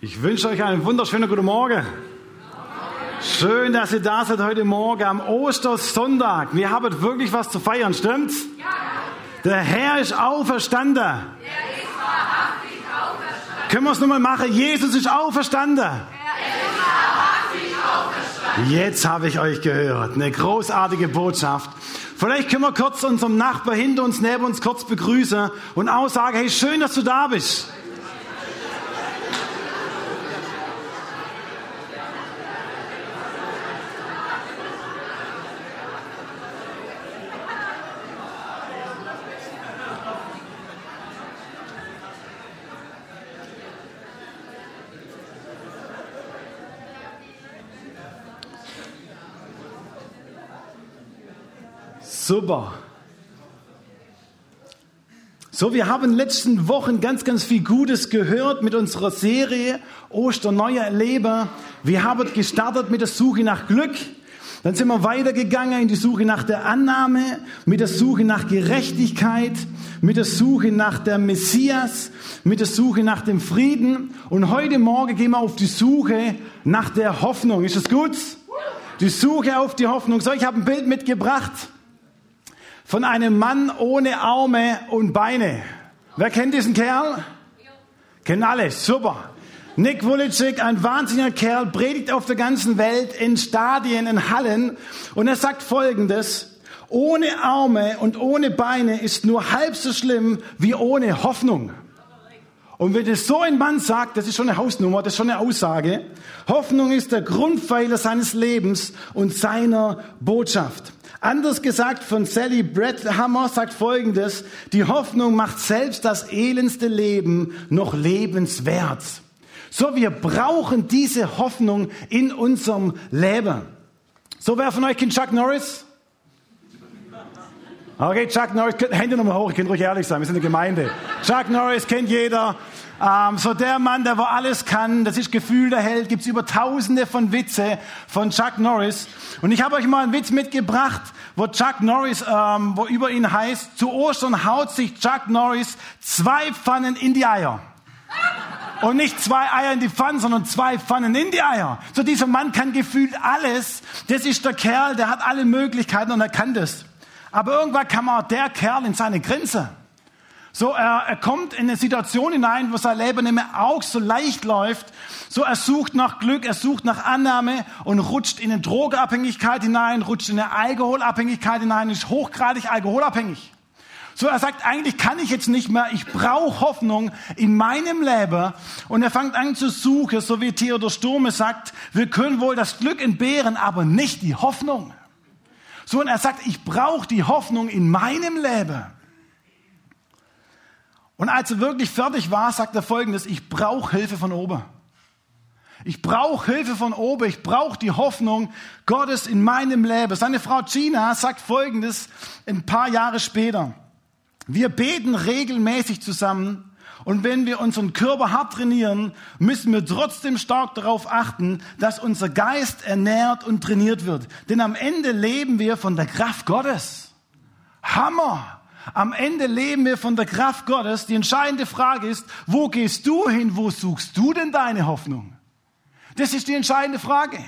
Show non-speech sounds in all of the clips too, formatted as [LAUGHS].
Ich wünsche euch einen wunderschönen guten Morgen. Schön, dass ihr da seid heute Morgen am Ostersonntag. Wir haben wirklich was zu feiern, stimmt's? Ja. Der Herr ist auferstanden. Der ist wahrhaftig auferstanden. Können wir es nochmal machen? Jesus ist auferstanden. Er ist wahrhaftig auferstanden. Jetzt habe ich euch gehört. Eine großartige Botschaft. Vielleicht können wir kurz unserem Nachbar hinter uns, neben uns kurz begrüßen und auch sagen, hey, schön, dass du da bist. Super. So, wir haben in den letzten Wochen ganz, ganz viel Gutes gehört mit unserer Serie Osterneuer Erleber. Wir haben gestartet mit der Suche nach Glück. Dann sind wir weitergegangen in die Suche nach der Annahme, mit der Suche nach Gerechtigkeit, mit der Suche nach der Messias, mit der Suche nach dem Frieden. Und heute Morgen gehen wir auf die Suche nach der Hoffnung. Ist das gut? Die Suche auf die Hoffnung. So, ich habe ein Bild mitgebracht von einem Mann ohne Arme und Beine. Wer kennt diesen Kerl? Kennen alle, super. Nick Wulitschik, ein wahnsinniger Kerl, predigt auf der ganzen Welt in Stadien, in Hallen und er sagt Folgendes, ohne Arme und ohne Beine ist nur halb so schlimm wie ohne Hoffnung. Und wenn es so ein Mann sagt, das ist schon eine Hausnummer, das ist schon eine Aussage. Hoffnung ist der Grundpfeiler seines Lebens und seiner Botschaft. Anders gesagt von Sally Bradhammer sagt Folgendes, die Hoffnung macht selbst das elendste Leben noch lebenswert. So, wir brauchen diese Hoffnung in unserem Leben. So, wer von euch kennt Chuck Norris? Okay, Chuck Norris, Hände nochmal hoch, ich kann ruhig ehrlich sein, wir sind eine Gemeinde. Chuck Norris kennt jeder. Ähm, so der Mann, der wo alles kann, das ist Gefühl der Held, gibt's über tausende von Witze von Chuck Norris. Und ich habe euch mal einen Witz mitgebracht, wo Chuck Norris, ähm, wo über ihn heißt, zu Ostern haut sich Chuck Norris zwei Pfannen in die Eier. Und nicht zwei Eier in die Pfanne, sondern zwei Pfannen in die Eier. So dieser Mann kann gefühlt alles. Das ist der Kerl, der hat alle Möglichkeiten und er kann das. Aber irgendwann kam auch der Kerl in seine Grenze. So, er, er kommt in eine Situation hinein, wo sein Leben nicht mehr auch so leicht läuft. So, er sucht nach Glück, er sucht nach Annahme und rutscht in eine Drogenabhängigkeit hinein, rutscht in eine Alkoholabhängigkeit hinein, ist hochgradig alkoholabhängig. So, er sagt, eigentlich kann ich jetzt nicht mehr, ich brauche Hoffnung in meinem Leben. Und er fängt an zu suchen, so wie Theodor Sturme sagt, wir können wohl das Glück entbehren, aber nicht die Hoffnung. So, und er sagt, ich brauche die Hoffnung in meinem Leben. Und als er wirklich fertig war, sagt er folgendes, ich brauche Hilfe von oben. Ich brauche Hilfe von oben, ich brauche die Hoffnung Gottes in meinem Leben. Seine Frau Gina sagt folgendes ein paar Jahre später. Wir beten regelmäßig zusammen und wenn wir unseren Körper hart trainieren, müssen wir trotzdem stark darauf achten, dass unser Geist ernährt und trainiert wird. Denn am Ende leben wir von der Kraft Gottes. Hammer! Am Ende leben wir von der Kraft Gottes. Die entscheidende Frage ist, wo gehst du hin? Wo suchst du denn deine Hoffnung? Das ist die entscheidende Frage.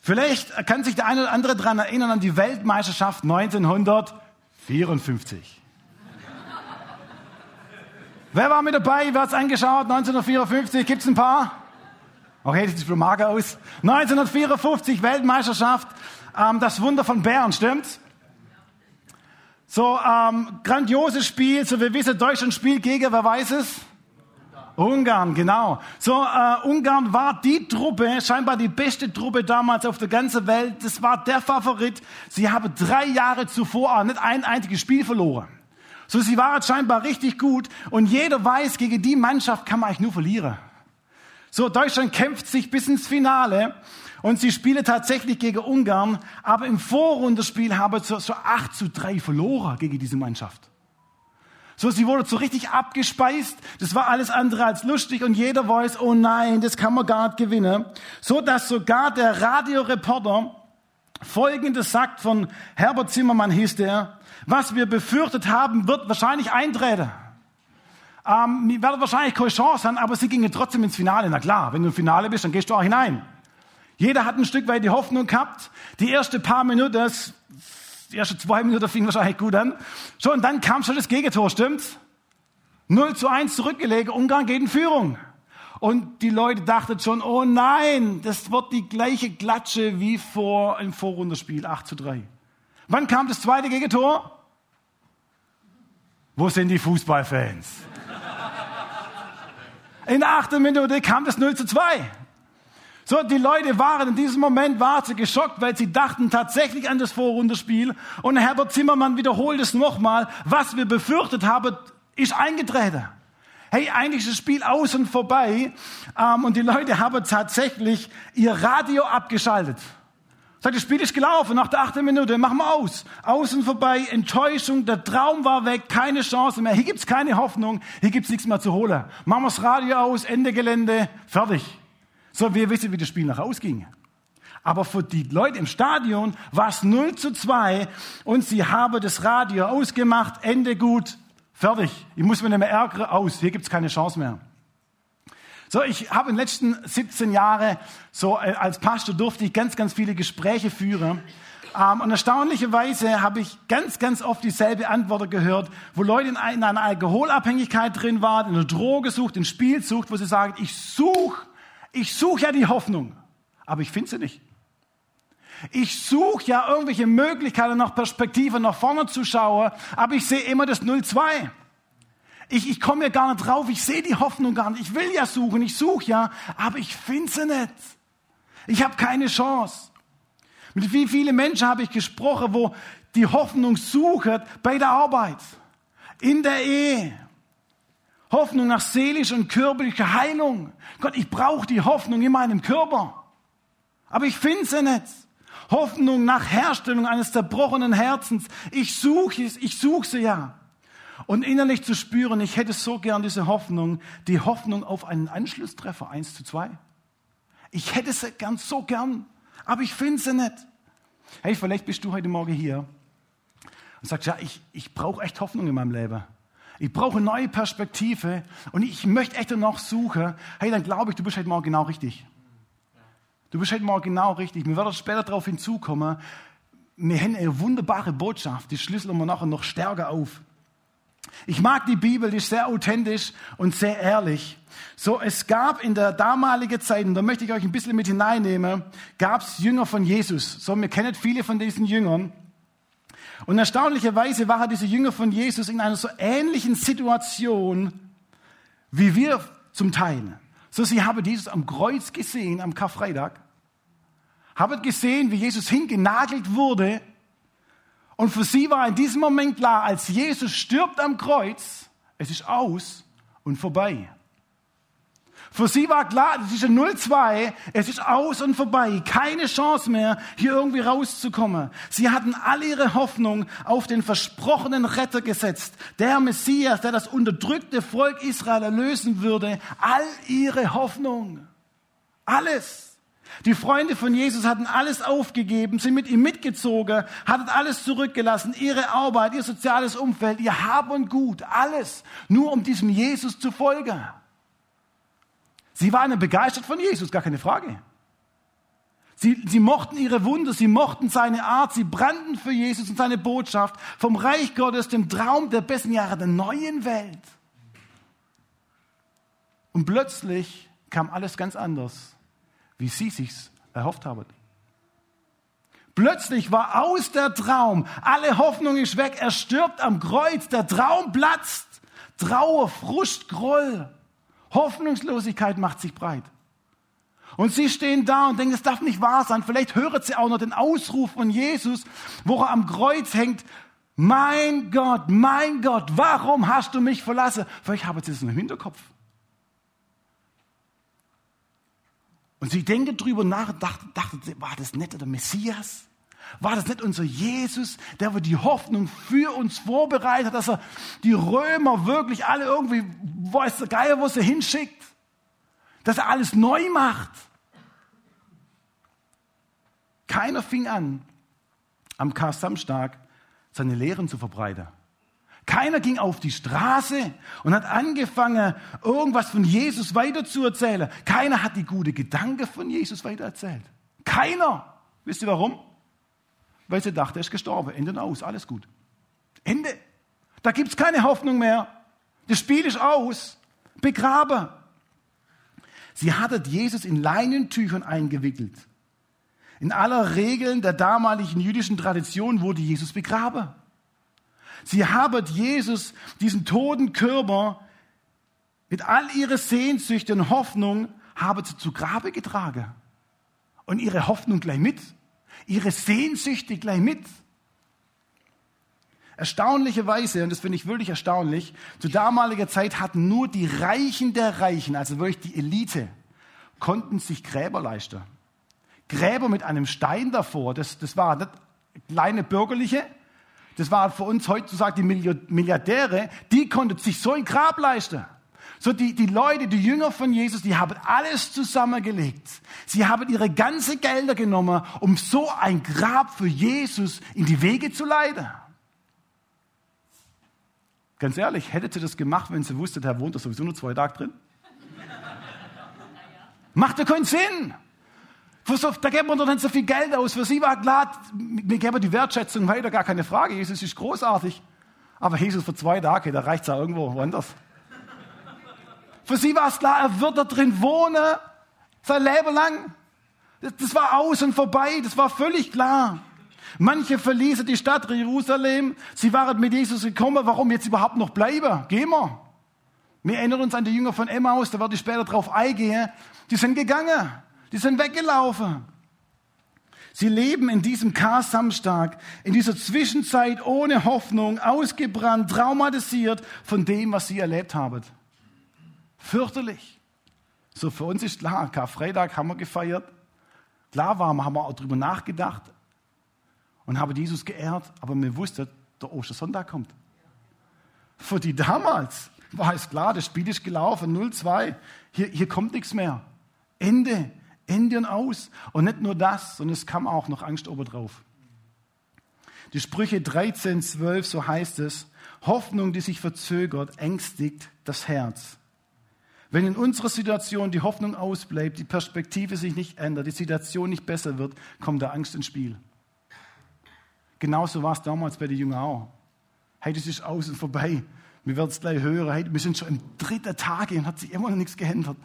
Vielleicht kann sich der eine oder andere daran erinnern an die Weltmeisterschaft 1954. Wer war mit dabei? Wer hat es angeschaut? 1954. Gibt es ein paar? Okay, das sieht schon mager aus. 1954 Weltmeisterschaft. Ähm, das Wunder von Bern, stimmt's? So, ähm, grandioses Spiel. So, wir wissen, Deutschland spielt gegen, wer weiß es? Ungarn, genau. So, äh, Ungarn war die Truppe, scheinbar die beste Truppe damals auf der ganzen Welt. Das war der Favorit. Sie haben drei Jahre zuvor nicht ein einziges Spiel verloren. So, sie waren scheinbar richtig gut. Und jeder weiß, gegen die Mannschaft kann man eigentlich nur verlieren. So, Deutschland kämpft sich bis ins Finale. Und sie spielen tatsächlich gegen Ungarn, aber im Vorrundenspiel haben sie so 8 zu 3 verloren gegen diese Mannschaft. So, sie wurde so richtig abgespeist. Das war alles andere als lustig und jeder weiß, oh nein, das kann man gar nicht gewinnen. So, dass sogar der Radioreporter Folgendes sagt von Herbert Zimmermann hieß der, was wir befürchtet haben, wird wahrscheinlich eintreten. Ähm, wir werden wahrscheinlich keine Chance haben, aber sie gingen trotzdem ins Finale. Na klar, wenn du im Finale bist, dann gehst du auch hinein. Jeder hat ein Stück weit die Hoffnung gehabt. Die ersten paar Minuten, das, die ersten zwei Minuten fingen wahrscheinlich gut an. So, und dann kam schon das Gegentor, stimmt's? 0 zu 1 zurückgelegt, Ungarn geht in Führung. Und die Leute dachten schon, oh nein, das wird die gleiche Klatsche wie vor im Vorrundenspiel, 8 zu 3. Wann kam das zweite Gegentor? Wo sind die Fußballfans? In der achten Minute kam das 0 zu 2. So, die Leute waren in diesem Moment waren sie geschockt, weil sie dachten tatsächlich an das Vorrundenspiel. Und Herbert Zimmermann wiederholt es nochmal. Was wir befürchtet haben, ist eingetreten. Hey, eigentlich ist das Spiel aus und vorbei. Ähm, und die Leute haben tatsächlich ihr Radio abgeschaltet. Sagt, das Spiel ist gelaufen, nach der achten Minute, machen wir aus. Außen vorbei, Enttäuschung, der Traum war weg, keine Chance mehr. Hier gibt's keine Hoffnung, hier gibt's nichts mehr zu holen. Machen wir das Radio aus, Ende Gelände, fertig. So, wir wissen, wie das Spiel nach ausging. Aber für die Leute im Stadion war es 0 zu 2 und sie haben das Radio ausgemacht, Ende gut, fertig. Ich muss mich nicht mehr ärgern, aus, hier gibt's keine Chance mehr. So, ich habe in den letzten 17 Jahren, so äh, als Pastor durfte ich ganz, ganz viele Gespräche führen. Ähm, und erstaunlicherweise habe ich ganz, ganz oft dieselbe Antwort gehört, wo Leute in einer Alkoholabhängigkeit drin waren, in einer Droge sucht, in Spiel sucht, wo sie sagen, ich suche, ich suche ja die Hoffnung, aber ich finde sie nicht. Ich suche ja irgendwelche Möglichkeiten nach Perspektive nach vorne zu schauen, aber ich sehe immer das 0-2. Ich, ich komme ja gar nicht drauf, ich sehe die Hoffnung gar nicht. Ich will ja suchen, ich suche ja, aber ich finde sie nicht. Ich habe keine Chance. Mit wie vielen Menschen habe ich gesprochen, wo die Hoffnung suchen bei der Arbeit, in der Ehe. Hoffnung nach seelischer und körperlicher Heilung. Gott, ich brauche die Hoffnung in meinem Körper. Aber ich finde sie nicht. Hoffnung nach Herstellung eines zerbrochenen Herzens. Ich suche es, ich suche sie ja und innerlich zu spüren, ich hätte so gern diese Hoffnung, die Hoffnung auf einen Anschlusstreffer, eins zu zwei. Ich hätte sie gern so gern, aber ich finde sie nicht. Hey, vielleicht bist du heute Morgen hier und sagst, ja, ich, ich brauche echt Hoffnung in meinem Leben. Ich brauche neue Perspektive und ich möchte echt noch suchen. Hey, dann glaube ich, du bist heute Morgen genau richtig. Du bist heute Morgen genau richtig. Wir werden später darauf hinzukommen. Wir haben eine wunderbare Botschaft, die schlüsseln wir nachher noch stärker auf. Ich mag die Bibel, die ist sehr authentisch und sehr ehrlich. So, es gab in der damaligen Zeit, und da möchte ich euch ein bisschen mit hineinnehmen, gab es Jünger von Jesus. So, wir kennen viele von diesen Jüngern. Und erstaunlicherweise waren diese Jünger von Jesus in einer so ähnlichen Situation wie wir zum Teil. So, sie haben Jesus am Kreuz gesehen, am Karfreitag, haben gesehen, wie Jesus hingenagelt wurde und für sie war in diesem Moment klar, als Jesus stirbt am Kreuz, es ist aus und vorbei. Für sie war klar, es ist ein 0-2, es ist aus und vorbei, keine Chance mehr, hier irgendwie rauszukommen. Sie hatten all ihre Hoffnung auf den versprochenen Retter gesetzt, der Messias, der das unterdrückte Volk Israel erlösen würde, all ihre Hoffnung, alles. Die Freunde von Jesus hatten alles aufgegeben, sind mit ihm mitgezogen, hatten alles zurückgelassen, ihre Arbeit, ihr soziales Umfeld, ihr Hab und Gut, alles, nur um diesem Jesus zu folgen. Sie waren begeistert von Jesus, gar keine Frage. Sie, sie mochten ihre Wunder, sie mochten seine Art, sie brannten für Jesus und seine Botschaft vom Reich Gottes, dem Traum der besten Jahre der neuen Welt. Und plötzlich kam alles ganz anders wie sie sich's erhofft haben. Plötzlich war aus der Traum, alle Hoffnung ist weg, er stirbt am Kreuz, der Traum platzt. Trauer, Frust, Groll, Hoffnungslosigkeit macht sich breit. Und sie stehen da und denken, es darf nicht wahr sein. Vielleicht hören sie auch noch den Ausruf von Jesus, wo er am Kreuz hängt. Mein Gott, mein Gott, warum hast du mich verlassen? Vielleicht haben sie es im Hinterkopf. Und sie denken drüber nach und dachten, dachten, war das nicht der Messias? War das nicht unser Jesus, der die Hoffnung für uns vorbereitet, dass er die Römer wirklich alle irgendwie, weiß der Geier, wo sie hinschickt? Dass er alles neu macht? Keiner fing an, am Kar-Samstag seine Lehren zu verbreiten. Keiner ging auf die Straße und hat angefangen, irgendwas von Jesus weiterzuerzählen. Keiner hat die gute Gedanke von Jesus weitererzählt. Keiner. Wisst ihr warum? Weil sie dachte, er ist gestorben. Ende und aus. Alles gut. Ende. Da gibt es keine Hoffnung mehr. Das Spiel ist aus. Begraben. Sie hatte Jesus in Leinentüchern eingewickelt. In aller Regeln der damaligen jüdischen Tradition wurde Jesus begraben. Sie haben Jesus, diesen toten Körper, mit all ihre Sehnsüchte und Hoffnung, haben sie zu Grabe getragen. Und ihre Hoffnung gleich mit. Ihre Sehnsüchte gleich mit. Erstaunlicherweise, und das finde ich wirklich erstaunlich, zu damaliger Zeit hatten nur die Reichen der Reichen, also wirklich die Elite, konnten sich Gräber leisten. Gräber mit einem Stein davor, das, das waren nicht kleine Bürgerliche, das waren für uns heutzutage die Milliardäre, die konnten sich so ein Grab leisten. So die, die Leute, die Jünger von Jesus, die haben alles zusammengelegt. Sie haben ihre ganze Gelder genommen, um so ein Grab für Jesus in die Wege zu leiten. Ganz ehrlich, hättet ihr das gemacht, wenn sie wusstet, er wohnt da sowieso nur zwei Tage drin? Macht ja keinen Sinn. Da geben wir doch nicht so viel Geld aus. Für sie war klar, wir geben die Wertschätzung weiter, gar keine Frage. Jesus ist großartig. Aber Jesus für zwei Tage, da reicht es ja irgendwo woanders. Für sie war es klar, er wird da drin wohnen, sein Leben lang. Das, war aus und vorbei, das war völlig klar. Manche verließen die Stadt Jerusalem. Sie waren mit Jesus gekommen. Warum jetzt überhaupt noch bleiben? Gehen wir. Wir erinnern uns an die Jünger von Emmaus, da werde ich später drauf eingehen. Die sind gegangen. Die sind weggelaufen. Sie leben in diesem Kar-Samstag, in dieser Zwischenzeit ohne Hoffnung, ausgebrannt, traumatisiert von dem, was sie erlebt haben. Fürchterlich. So für uns ist klar, Karfreitag haben wir gefeiert. Klar war, haben wir auch darüber nachgedacht und haben Jesus geehrt, aber wir wussten, der Ostersonntag kommt. Für die damals war es klar, das Spiel ist gelaufen, 0-2, hier, hier kommt nichts mehr. Ende. Ende und aus. Und nicht nur das, sondern es kam auch noch Angst obendrauf. Die Sprüche 13, 12, so heißt es, Hoffnung, die sich verzögert, ängstigt das Herz. Wenn in unserer Situation die Hoffnung ausbleibt, die Perspektive sich nicht ändert, die Situation nicht besser wird, kommt da Angst ins Spiel. Genauso war es damals bei den Jüngern auch. Hey, das ist aus und vorbei. Wir werden es gleich hören. Hey, wir sind schon im dritten Tage und hat sich immer noch nichts geändert.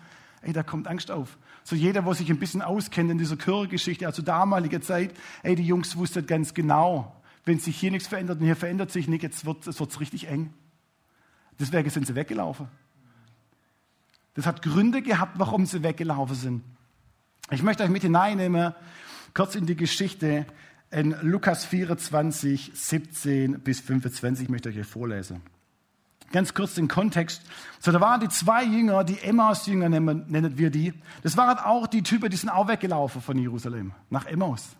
Ey, da kommt Angst auf. So jeder, der sich ein bisschen auskennt in dieser Chörgeschichte, also damaliger Zeit, ey, die Jungs wussten ganz genau, wenn sich hier nichts verändert und hier verändert sich nichts, jetzt wird es richtig eng. Deswegen sind sie weggelaufen. Das hat Gründe gehabt, warum sie weggelaufen sind. Ich möchte euch mit hineinnehmen, kurz in die Geschichte in Lukas 24, 17 bis 25, ich möchte euch hier vorlesen. Ganz kurz den Kontext. So, da waren die zwei Jünger, die Emmaus-Jünger nennen wir die. Das waren auch die Typen, die sind auch weggelaufen von Jerusalem nach Emmaus.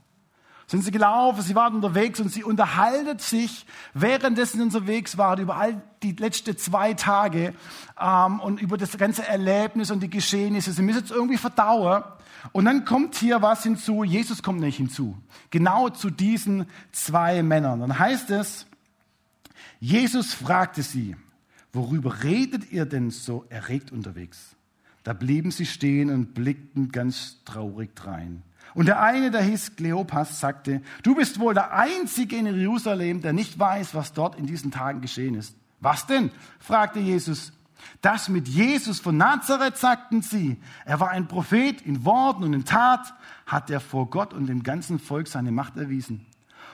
Sind sie gelaufen, sie waren unterwegs und sie unterhalten sich, währenddessen unterwegs waren, über all die letzten zwei Tage ähm, und über das ganze Erlebnis und die Geschehnisse. Sie müssen es irgendwie verdauen. Und dann kommt hier was hinzu, Jesus kommt nicht hinzu. Genau zu diesen zwei Männern. Dann heißt es, Jesus fragte sie, worüber redet ihr denn so erregt unterwegs? Da blieben sie stehen und blickten ganz traurig drein. Und der eine, der hieß Kleopas, sagte, du bist wohl der Einzige in Jerusalem, der nicht weiß, was dort in diesen Tagen geschehen ist. Was denn? fragte Jesus. Das mit Jesus von Nazareth, sagten sie. Er war ein Prophet in Worten und in Tat, hat er vor Gott und dem ganzen Volk seine Macht erwiesen.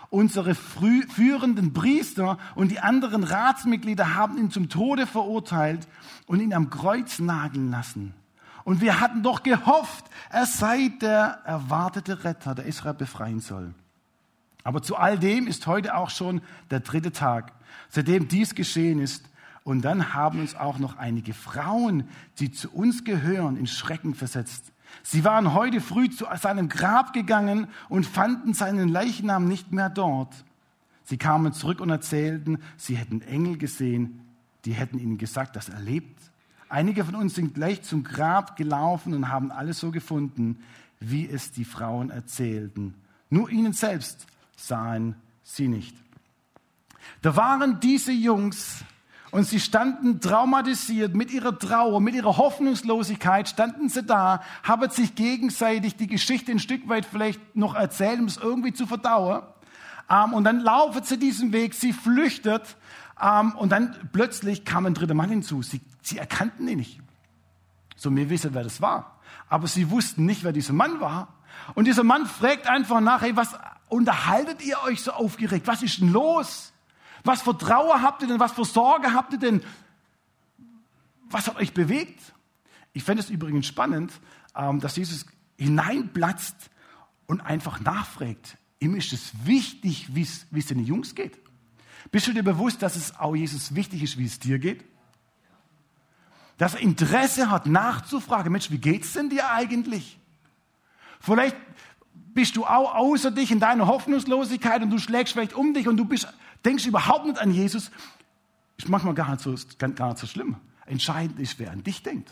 Unsere führenden Priester und die anderen Ratsmitglieder haben ihn zum Tode verurteilt und ihn am Kreuz nageln lassen. Und wir hatten doch gehofft, er sei der erwartete Retter, der Israel befreien soll. Aber zu all dem ist heute auch schon der dritte Tag, seitdem dies geschehen ist. Und dann haben uns auch noch einige Frauen, die zu uns gehören, in Schrecken versetzt. Sie waren heute früh zu seinem Grab gegangen und fanden seinen Leichnam nicht mehr dort. Sie kamen zurück und erzählten, sie hätten Engel gesehen, die hätten ihnen gesagt, dass er lebt. Einige von uns sind gleich zum Grab gelaufen und haben alles so gefunden, wie es die Frauen erzählten. Nur ihnen selbst sahen sie nicht. Da waren diese Jungs und sie standen traumatisiert mit ihrer Trauer, mit ihrer Hoffnungslosigkeit, standen sie da, haben sich gegenseitig die Geschichte ein Stück weit vielleicht noch erzählt, um es irgendwie zu verdauen. Ähm, und dann laufen sie diesen Weg, sie flüchtet ähm, und dann plötzlich kam ein dritter Mann hinzu. Sie, sie erkannten ihn nicht. So, wir wissen, wer das war. Aber sie wussten nicht, wer dieser Mann war. Und dieser Mann fragt einfach nach, hey, was unterhaltet ihr euch so aufgeregt? Was ist denn los? Was für Trauer habt ihr denn? Was für Sorge habt ihr denn? Was hat euch bewegt? Ich fände es übrigens spannend, ähm, dass Jesus hineinplatzt und einfach nachfragt. Ihm ist es wichtig, wie es den Jungs geht. Bist du dir bewusst, dass es auch Jesus wichtig ist, wie es dir geht? Dass er Interesse hat, nachzufragen, Mensch, wie geht's denn dir eigentlich? Vielleicht bist du auch außer dich in deiner Hoffnungslosigkeit und du schlägst vielleicht um dich und du bist, denkst überhaupt nicht an Jesus. Ist manchmal gar nicht so, gar nicht so schlimm. Entscheidend ist, wer an dich denkt.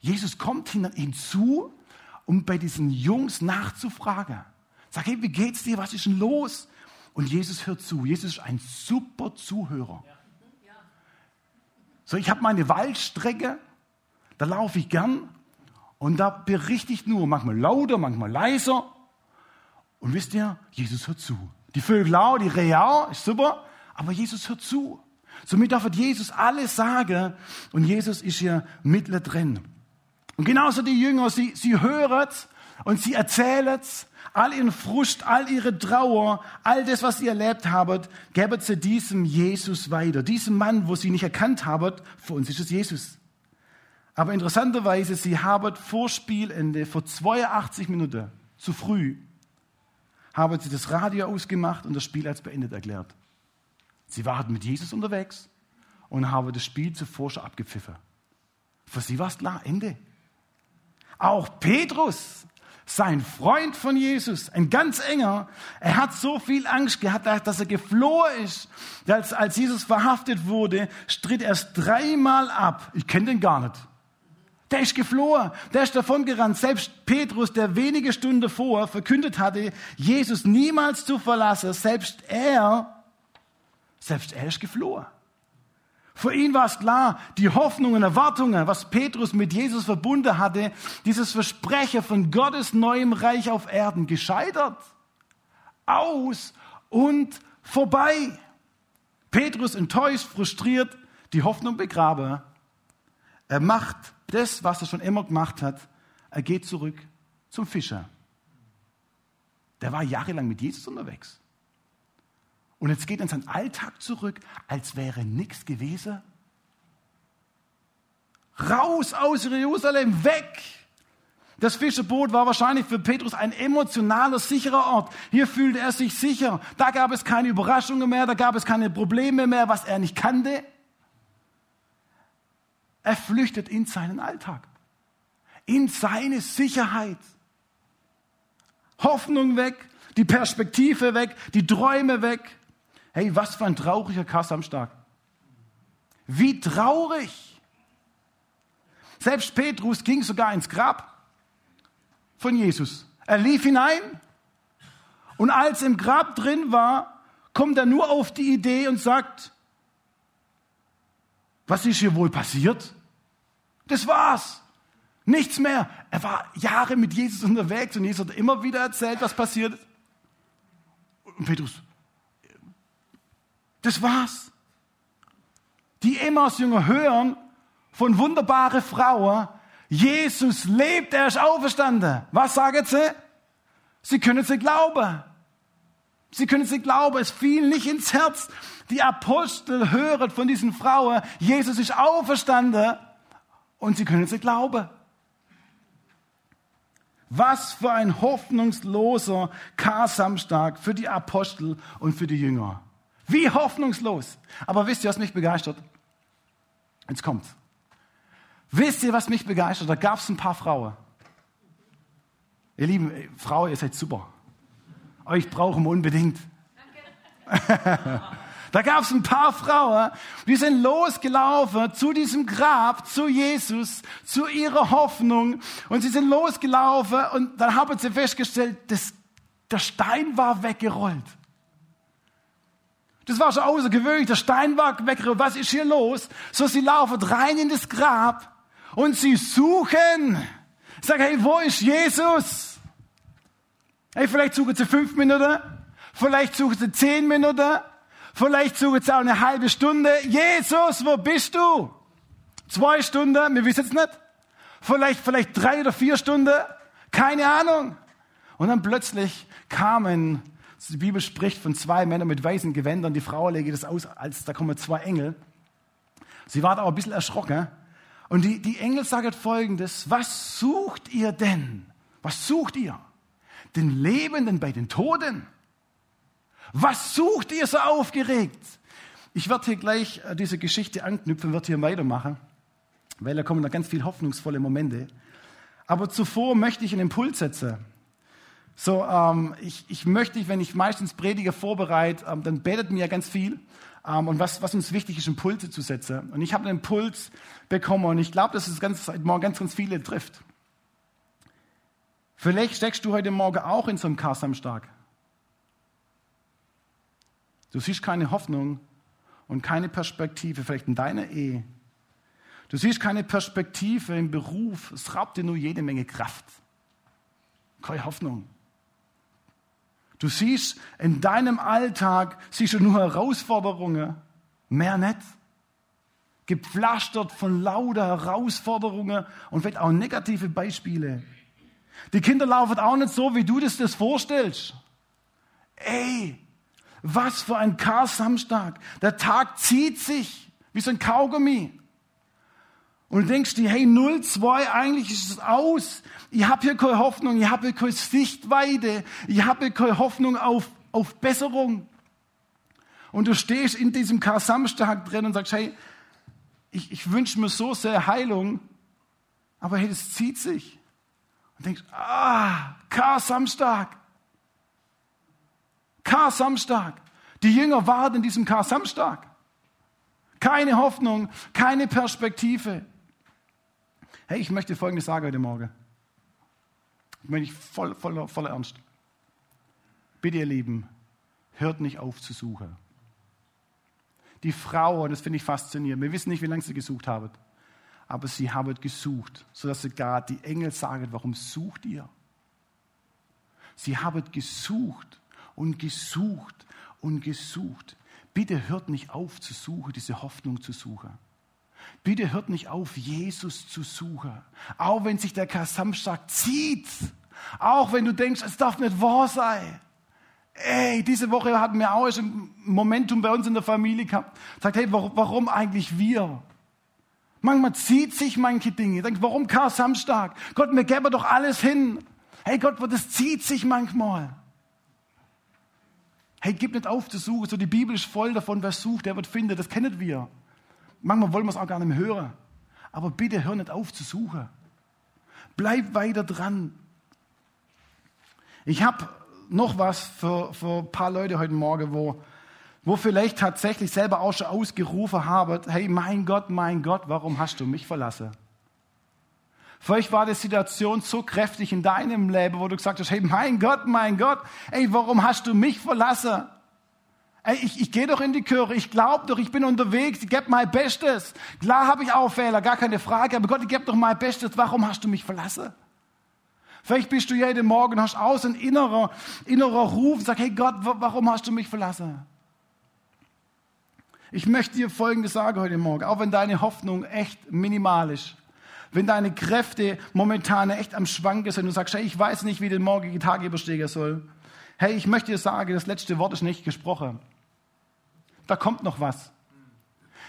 Jesus kommt hinzu, um bei diesen Jungs nachzufragen. Sag, hey, wie geht's dir? Was ist denn los? Und Jesus hört zu. Jesus ist ein super Zuhörer. So, ich habe meine Waldstrecke, da laufe ich gern und da berichte ich nur, manchmal lauter, manchmal leiser. Und wisst ihr, Jesus hört zu. Die Vögel auch, die Real, ist super, aber Jesus hört zu. Somit darf Jesus alles sagen und Jesus ist hier mittendrin. Und genauso die Jünger, sie, sie hören und sie erzählen all ihren Frust, all ihre Trauer, all das, was sie erlebt haben, geben sie diesem Jesus weiter. Diesem Mann, wo sie nicht erkannt haben, für uns ist es Jesus. Aber interessanterweise, sie haben vor Spielende, vor 82 Minuten, zu früh, haben sie das Radio ausgemacht und das Spiel als beendet erklärt. Sie waren mit Jesus unterwegs und haben das Spiel zuvor schon abgepfiffen. Für sie war es klar, Ende. Auch Petrus, sein Freund von Jesus, ein ganz enger, er hat so viel Angst gehabt, dass er geflohen ist. Als, als Jesus verhaftet wurde, stritt er es dreimal ab. Ich kenne den gar nicht. Der ist geflohen, der ist davongerannt. Selbst Petrus, der wenige Stunden vor verkündet hatte, Jesus niemals zu verlassen, selbst er, selbst er ist geflohen. Für ihn war es klar, die Hoffnungen, Erwartungen, was Petrus mit Jesus verbunden hatte, dieses Versprechen von Gottes neuem Reich auf Erden gescheitert. Aus und vorbei. Petrus enttäuscht, frustriert, die Hoffnung begraben. Er macht das, was er schon immer gemacht hat. Er geht zurück zum Fischer. Der war jahrelang mit Jesus unterwegs. Und jetzt geht er in seinen Alltag zurück, als wäre nichts gewesen. Raus aus Jerusalem, weg! Das Fischerboot war wahrscheinlich für Petrus ein emotionaler, sicherer Ort. Hier fühlte er sich sicher. Da gab es keine Überraschungen mehr, da gab es keine Probleme mehr, was er nicht kannte. Er flüchtet in seinen Alltag, in seine Sicherheit. Hoffnung weg, die Perspektive weg, die Träume weg. Hey, was für ein trauriger Kassamstag. Wie traurig. Selbst Petrus ging sogar ins Grab von Jesus. Er lief hinein und als im Grab drin war, kommt er nur auf die Idee und sagt, was ist hier wohl passiert? Das war's. Nichts mehr. Er war Jahre mit Jesus unterwegs und Jesus hat immer wieder erzählt, was passiert ist. Und Petrus, das war's. Die Emmaus-Jünger hören von wunderbaren Frauen, Jesus lebt, er ist auferstanden. Was sagen sie? Sie können sie glauben. Sie können sie glauben, es fiel nicht ins Herz. Die Apostel hören von diesen Frauen, Jesus ist auferstanden und sie können sie glauben. Was für ein hoffnungsloser Kar-Samstag für die Apostel und für die Jünger. Wie hoffnungslos. Aber wisst ihr, was mich begeistert? Jetzt kommt's. Wisst ihr, was mich begeistert? Da gab es ein paar Frauen. Ihr lieben Frauen, ihr seid super. Euch brauchen wir unbedingt. [LAUGHS] da gab es ein paar Frauen, die sind losgelaufen zu diesem Grab, zu Jesus, zu ihrer Hoffnung. Und sie sind losgelaufen und dann haben sie festgestellt, das, der Stein war weggerollt. Das war schon außergewöhnlich. Der Stein war weggerollt. Was ist hier los? So, sie laufen rein in das Grab und sie suchen. Sag, hey, wo ist Jesus? Hey, vielleicht suchen sie fünf Minuten. Vielleicht suchen sie zehn Minuten. Vielleicht suchen sie auch eine halbe Stunde. Jesus, wo bist du? Zwei Stunden, wir wissen es nicht. Vielleicht, vielleicht drei oder vier Stunden. Keine Ahnung. Und dann plötzlich kamen, die Bibel spricht von zwei Männern mit weißen Gewändern. Die Frau lege das aus, als da kommen zwei Engel. Sie war aber ein bisschen erschrocken. Und die, die Engel sagen folgendes, was sucht ihr denn? Was sucht ihr? Den Lebenden bei den Toden? Was sucht ihr so aufgeregt? Ich werde hier gleich äh, diese Geschichte anknüpfen, werde hier weitermachen, weil da kommen noch ganz viele hoffnungsvolle Momente. Aber zuvor möchte ich einen Impuls setzen. So, ähm, ich, ich möchte, wenn ich meistens Prediger vorbereite, ähm, dann betet mir ganz viel. Ähm, und was, was uns wichtig ist, Impulse zu setzen. Und ich habe einen Impuls bekommen und ich glaube, dass es ganz, heute Morgen ganz, ganz viele trifft. Vielleicht steckst du heute Morgen auch in so einem Karsamstag. Du siehst keine Hoffnung und keine Perspektive, vielleicht in deiner Ehe. Du siehst keine Perspektive im Beruf. Es raubt dir nur jede Menge Kraft. Keine Hoffnung. Du siehst in deinem Alltag siehst du nur Herausforderungen, mehr nicht. Gepflastert von lauter Herausforderungen und vielleicht auch negative Beispiele. Die Kinder laufen auch nicht so, wie du das, das vorstellst. Ey, was für ein Kar-Samstag. Der Tag zieht sich wie so ein Kaugummi. Und du denkst dir, hey, 0-2, eigentlich ist es aus. Ich habe hier keine Hoffnung, ich habe hier keine Sichtweite, ich habe keine Hoffnung auf, auf Besserung. Und du stehst in diesem Kar-Samstag drin und sagst, hey, ich, ich wünsche mir so sehr Heilung, aber hey, das zieht sich. Und denkst, ah, Kar-Samstag. Kar-Samstag. Die Jünger waren in diesem Kar-Samstag. Keine Hoffnung, keine Perspektive. Hey, ich möchte Folgendes sagen heute Morgen. Ich meine, ich voll, voller, voller Ernst. Bitte, ihr Lieben, hört nicht auf zu suchen. Die Frau, und das finde ich faszinierend, wir wissen nicht, wie lange sie gesucht haben, aber sie haben gesucht, sodass sogar die Engel sagen, warum sucht ihr? Sie haben gesucht und gesucht und gesucht. Bitte hört nicht auf zu suchen, diese Hoffnung zu suchen. Bitte hört nicht auf, Jesus zu suchen. Auch wenn sich der Kasamstag zieht. Auch wenn du denkst, es darf nicht wahr sein. Ey, diese Woche hatten wir auch ein Momentum bei uns in der Familie gehabt. Sagt, hey, warum, eigentlich wir? Manchmal zieht sich manche Dinge. Denkt, warum Kar Samstag? Gott, mir gäbe doch alles hin. Hey Gott, das zieht sich manchmal. Hey, gib nicht auf zu suchen. So die Bibel ist voll davon, wer sucht, der wird finden. Das kennen wir. Manchmal wollen wir es auch gar nicht hören. Aber bitte hör nicht auf zu suchen. Bleib weiter dran. Ich habe noch was für, für ein paar Leute heute Morgen, wo, wo vielleicht tatsächlich selber auch schon ausgerufen haben, hey, mein Gott, mein Gott, warum hast du mich verlassen? Vielleicht war die Situation so kräftig in deinem Leben, wo du gesagt hast, hey, mein Gott, mein Gott, ey, warum hast du mich verlassen? Ey, ich, ich gehe doch in die Chöre, ich glaube doch, ich bin unterwegs, ich gebe mein Bestes. Klar habe ich auch Fehler, gar keine Frage, aber Gott, ich gebe doch mein Bestes, warum hast du mich verlassen? Vielleicht bist du jeden Morgen, hast aus ein innerer, innerer Ruf, sag, hey Gott, warum hast du mich verlassen? Ich möchte dir Folgendes sagen heute Morgen, auch wenn deine Hoffnung echt minimal ist wenn deine Kräfte momentan echt am Schwanken sind und du sagst, hey, ich weiß nicht, wie der morgige Tag überstehen soll. Hey, ich möchte dir sagen, das letzte Wort ist nicht gesprochen. Da kommt noch was.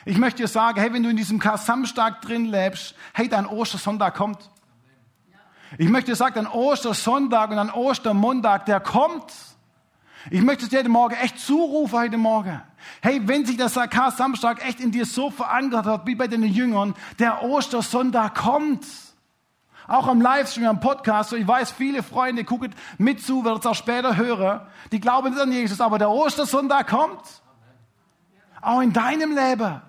Ich möchte dir sagen, hey, wenn du in diesem Kar-Samstag drin lebst, hey, dein Ostersonntag kommt. Ich möchte dir sagen, dein Ostersonntag und dein Ostermontag, der kommt. Ich möchte dir heute Morgen echt zurufen, heute Morgen. Hey, wenn sich der Samstag echt in dir so verankert hat, wie bei den Jüngern, der Ostersonntag kommt. Auch am Livestream, am Podcast, ich weiß, viele Freunde gucken mit zu, werden es auch später hören. Die glauben nicht an Jesus, aber der Ostersonntag kommt. Auch in deinem Leben.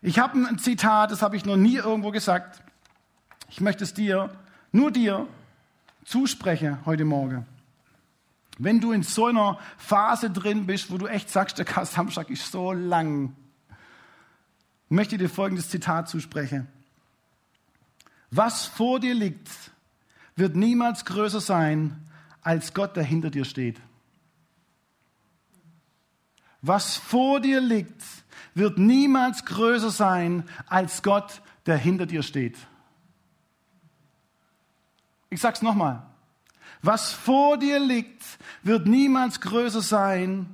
Ich habe ein Zitat, das habe ich noch nie irgendwo gesagt. Ich möchte es dir, nur dir, zusprechen heute Morgen. Wenn du in so einer Phase drin bist, wo du echt sagst, der Samstag ist so lang, möchte ich dir folgendes Zitat zusprechen. Was vor dir liegt, wird niemals größer sein als Gott, der hinter dir steht. Was vor dir liegt, wird niemals größer sein als Gott, der hinter dir steht. Ich sag's nochmal. Was vor dir liegt, wird niemals größer sein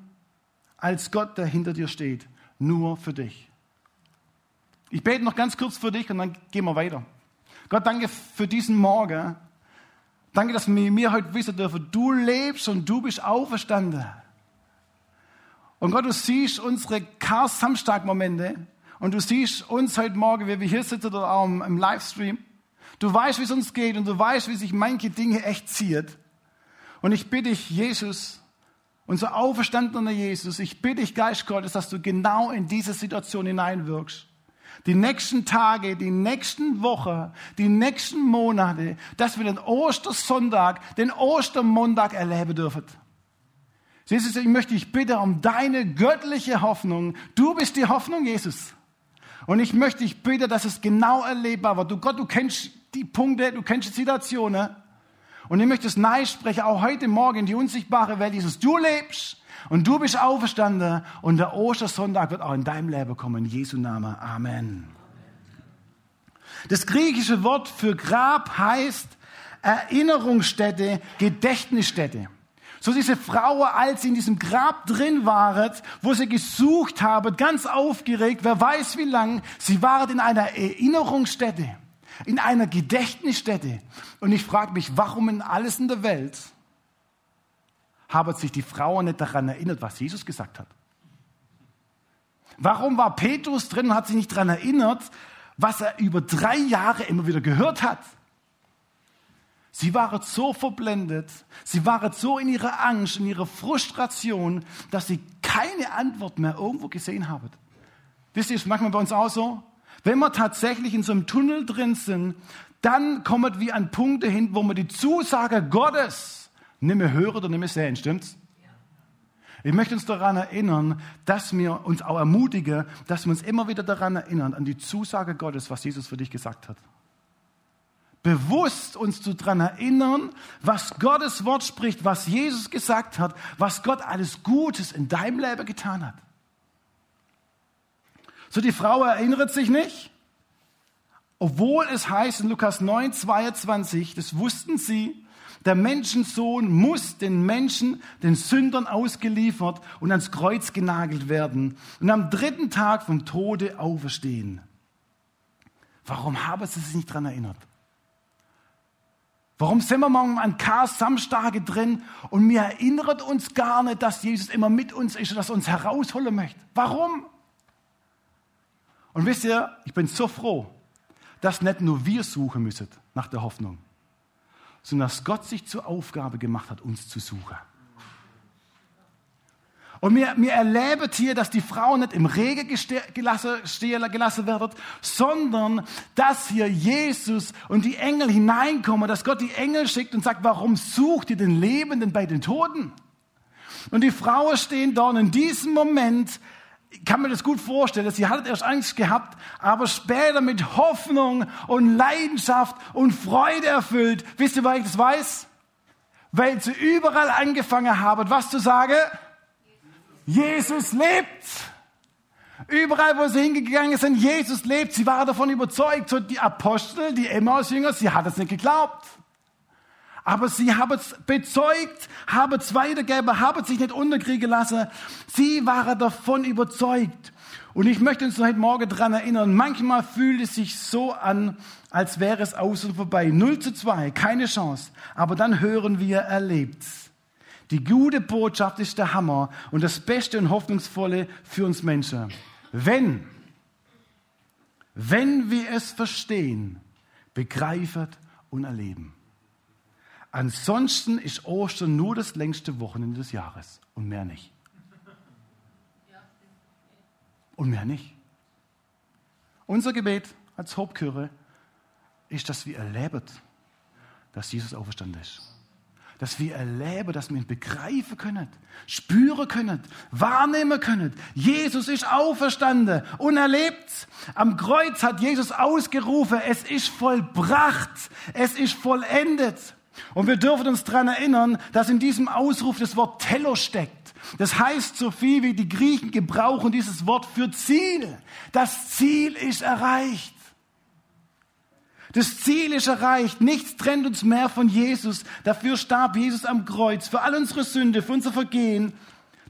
als Gott, der hinter dir steht. Nur für dich. Ich bete noch ganz kurz für dich und dann gehen wir weiter. Gott, danke für diesen Morgen. Danke, dass wir mir heute wissen dürfen, du lebst und du bist auferstanden. Und Gott, du siehst unsere Chaos-Samstag-Momente und du siehst uns heute Morgen, wie wir hier sitzen oder auch im Livestream. Du weißt, wie es uns geht und du weißt, wie sich manche Dinge echt zieht. Und ich bitte dich, Jesus, unser auferstandener Jesus, ich bitte dich, Geist Gottes, dass du genau in diese Situation hineinwirkst. Die nächsten Tage, die nächsten Wochen, die nächsten Monate, dass wir den Ostersonntag, den Ostermontag erleben dürfen. Jesus, ich möchte dich bitten um deine göttliche Hoffnung. Du bist die Hoffnung, Jesus. Und ich möchte dich bitten, dass es genau erlebbar wird. Du Gott, du kennst die Punkte, du kennst die Situationen. Und ich möchte es nein sprechen, auch heute Morgen in die unsichtbare Welt, Jesus. Du lebst und du bist auferstanden und der Ostersonntag wird auch in deinem Leben kommen. In Jesu Name. Amen. Das griechische Wort für Grab heißt Erinnerungsstätte, Gedächtnisstätte. So diese Frau, als sie in diesem Grab drin waren, wo sie gesucht haben, ganz aufgeregt, wer weiß wie lang, sie waren in einer Erinnerungsstätte, in einer Gedächtnisstätte. Und ich frage mich, warum in alles in der Welt haben sich die Frauen nicht daran erinnert, was Jesus gesagt hat? Warum war Petrus drin und hat sich nicht daran erinnert, was er über drei Jahre immer wieder gehört hat? Sie waren so verblendet, sie waren so in ihrer Angst, in ihrer Frustration, dass sie keine Antwort mehr irgendwo gesehen haben. Wisst ihr, ist manchmal bei uns auch so? Wenn wir tatsächlich in so einem Tunnel drin sind, dann kommen wir an Punkte hin, wo wir die Zusage Gottes nicht mehr hören oder nicht mehr sehen, stimmt's? Ich möchte uns daran erinnern, dass wir uns auch ermutigen, dass wir uns immer wieder daran erinnern, an die Zusage Gottes, was Jesus für dich gesagt hat bewusst uns zu daran erinnern, was Gottes Wort spricht, was Jesus gesagt hat, was Gott alles Gutes in deinem Leben getan hat. So, die Frau erinnert sich nicht, obwohl es heißt in Lukas 9, 22, das wussten sie, der Menschensohn muss den Menschen, den Sündern ausgeliefert und ans Kreuz genagelt werden und am dritten Tag vom Tode auferstehen. Warum haben sie sich nicht daran erinnert? Warum sind wir morgen an Kar-Samstage drin und wir erinnern uns gar nicht, dass Jesus immer mit uns ist und dass er uns herausholen möchte? Warum? Und wisst ihr, ich bin so froh, dass nicht nur wir suchen müssen nach der Hoffnung, sondern dass Gott sich zur Aufgabe gemacht hat, uns zu suchen. Und wir, wir erleben hier, dass die Frau nicht im Regen gelassen, gelassen wird, sondern dass hier Jesus und die Engel hineinkommen, dass Gott die Engel schickt und sagt, warum sucht ihr den Lebenden bei den Toten? Und die Frauen stehen dort in diesem Moment, kann mir das gut vorstellen, sie hat erst Angst gehabt, aber später mit Hoffnung und Leidenschaft und Freude erfüllt. Wisst ihr, weil ich das weiß? Weil sie überall angefangen haben, was zu sagen? Jesus lebt. Überall, wo sie hingegangen sind, Jesus lebt. Sie waren davon überzeugt. So die Apostel, die Emmaus-Jünger, sie hat es nicht geglaubt. Aber sie haben es bezeugt, haben es weitergegeben, haben sich nicht unterkriegen lassen. Sie waren davon überzeugt. Und ich möchte uns heute Morgen daran erinnern, manchmal fühlt es sich so an, als wäre es aus und vorbei. 0 zu 2, keine Chance. Aber dann hören wir, er lebt's. Die gute Botschaft ist der Hammer und das Beste und Hoffnungsvolle für uns Menschen. Wenn, wenn wir es verstehen, begreifen und erleben. Ansonsten ist Ostern nur das längste Wochenende des Jahres und mehr nicht. Und mehr nicht. Unser Gebet als Hauptkirche ist, dass wir erleben, dass Jesus auferstanden ist dass wir erleben, dass wir ihn begreifen können, spüren können, wahrnehmen können. Jesus ist auferstanden und erlebt. Am Kreuz hat Jesus ausgerufen, es ist vollbracht, es ist vollendet. Und wir dürfen uns daran erinnern, dass in diesem Ausruf das Wort Tello steckt. Das heißt so viel wie die Griechen gebrauchen dieses Wort für Ziel. Das Ziel ist erreicht. Das Ziel ist erreicht. Nichts trennt uns mehr von Jesus. Dafür starb Jesus am Kreuz. Für all unsere Sünde, für unser Vergehen.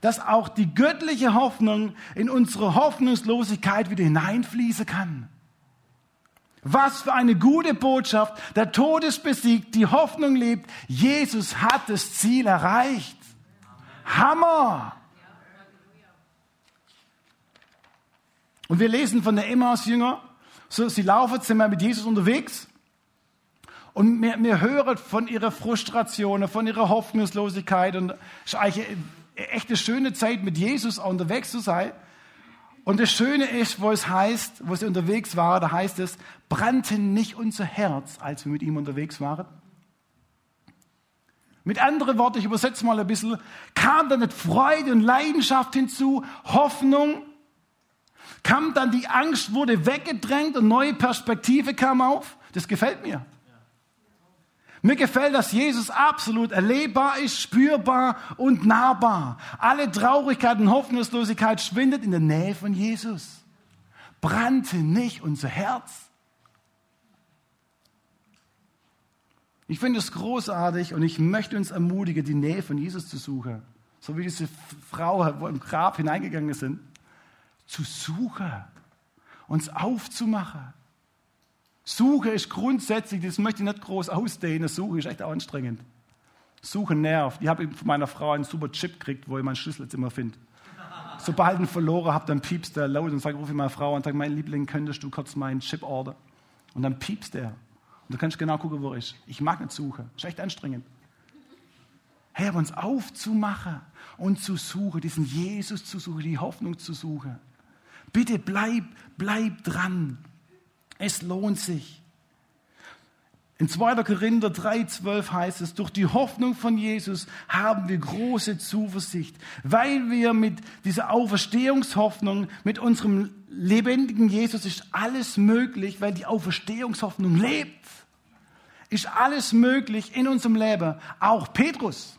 Dass auch die göttliche Hoffnung in unsere Hoffnungslosigkeit wieder hineinfließen kann. Was für eine gute Botschaft. Der Tod ist besiegt, die Hoffnung lebt. Jesus hat das Ziel erreicht. Hammer! Und wir lesen von der Emmaus-Jünger, so, sie laufen, sind mal mit Jesus unterwegs und wir, wir hören von ihrer Frustration, von ihrer Hoffnungslosigkeit und es ist eigentlich eine schöne Zeit mit Jesus unterwegs zu sein. Und das Schöne ist, wo es heißt, wo sie unterwegs waren, da heißt es, brannte nicht unser Herz, als wir mit ihm unterwegs waren. Mit anderen Worten, ich übersetze mal ein bisschen, kam da nicht Freude und Leidenschaft hinzu, Hoffnung, kam dann die Angst, wurde weggedrängt und neue Perspektive kam auf. Das gefällt mir. Mir gefällt, dass Jesus absolut erlebbar ist, spürbar und nahbar. Alle Traurigkeit und Hoffnungslosigkeit schwindet in der Nähe von Jesus. Brannte nicht unser Herz. Ich finde es großartig und ich möchte uns ermutigen, die Nähe von Jesus zu suchen. So wie diese Frau, wo im Grab hineingegangen sind zu suchen, uns aufzumachen. Suche ist grundsätzlich, das möchte ich nicht groß ausdehnen, Suche ist echt anstrengend. Suche nervt. Ich habe von meiner Frau einen super Chip gekriegt, wo ich meinen Schlüssel jetzt immer finde. Sobald ich ihn verloren habe, dann piepst der laut und sagt, rufe ich meine Frau und sagt, mein Liebling, könntest du kurz meinen Chip order? Und dann piepst er. Und du kannst genau gucken, wo er ist. Ich mag nicht suchen. Ist echt anstrengend. Hey, aber uns aufzumachen und zu suchen, diesen Jesus zu suchen, die Hoffnung zu suchen. Bitte bleib, bleib dran. Es lohnt sich. In 2. Korinther 3,12 heißt es, durch die Hoffnung von Jesus haben wir große Zuversicht, weil wir mit dieser Auferstehungshoffnung, mit unserem lebendigen Jesus ist alles möglich, weil die Auferstehungshoffnung lebt. Ist alles möglich in unserem Leben. Auch Petrus.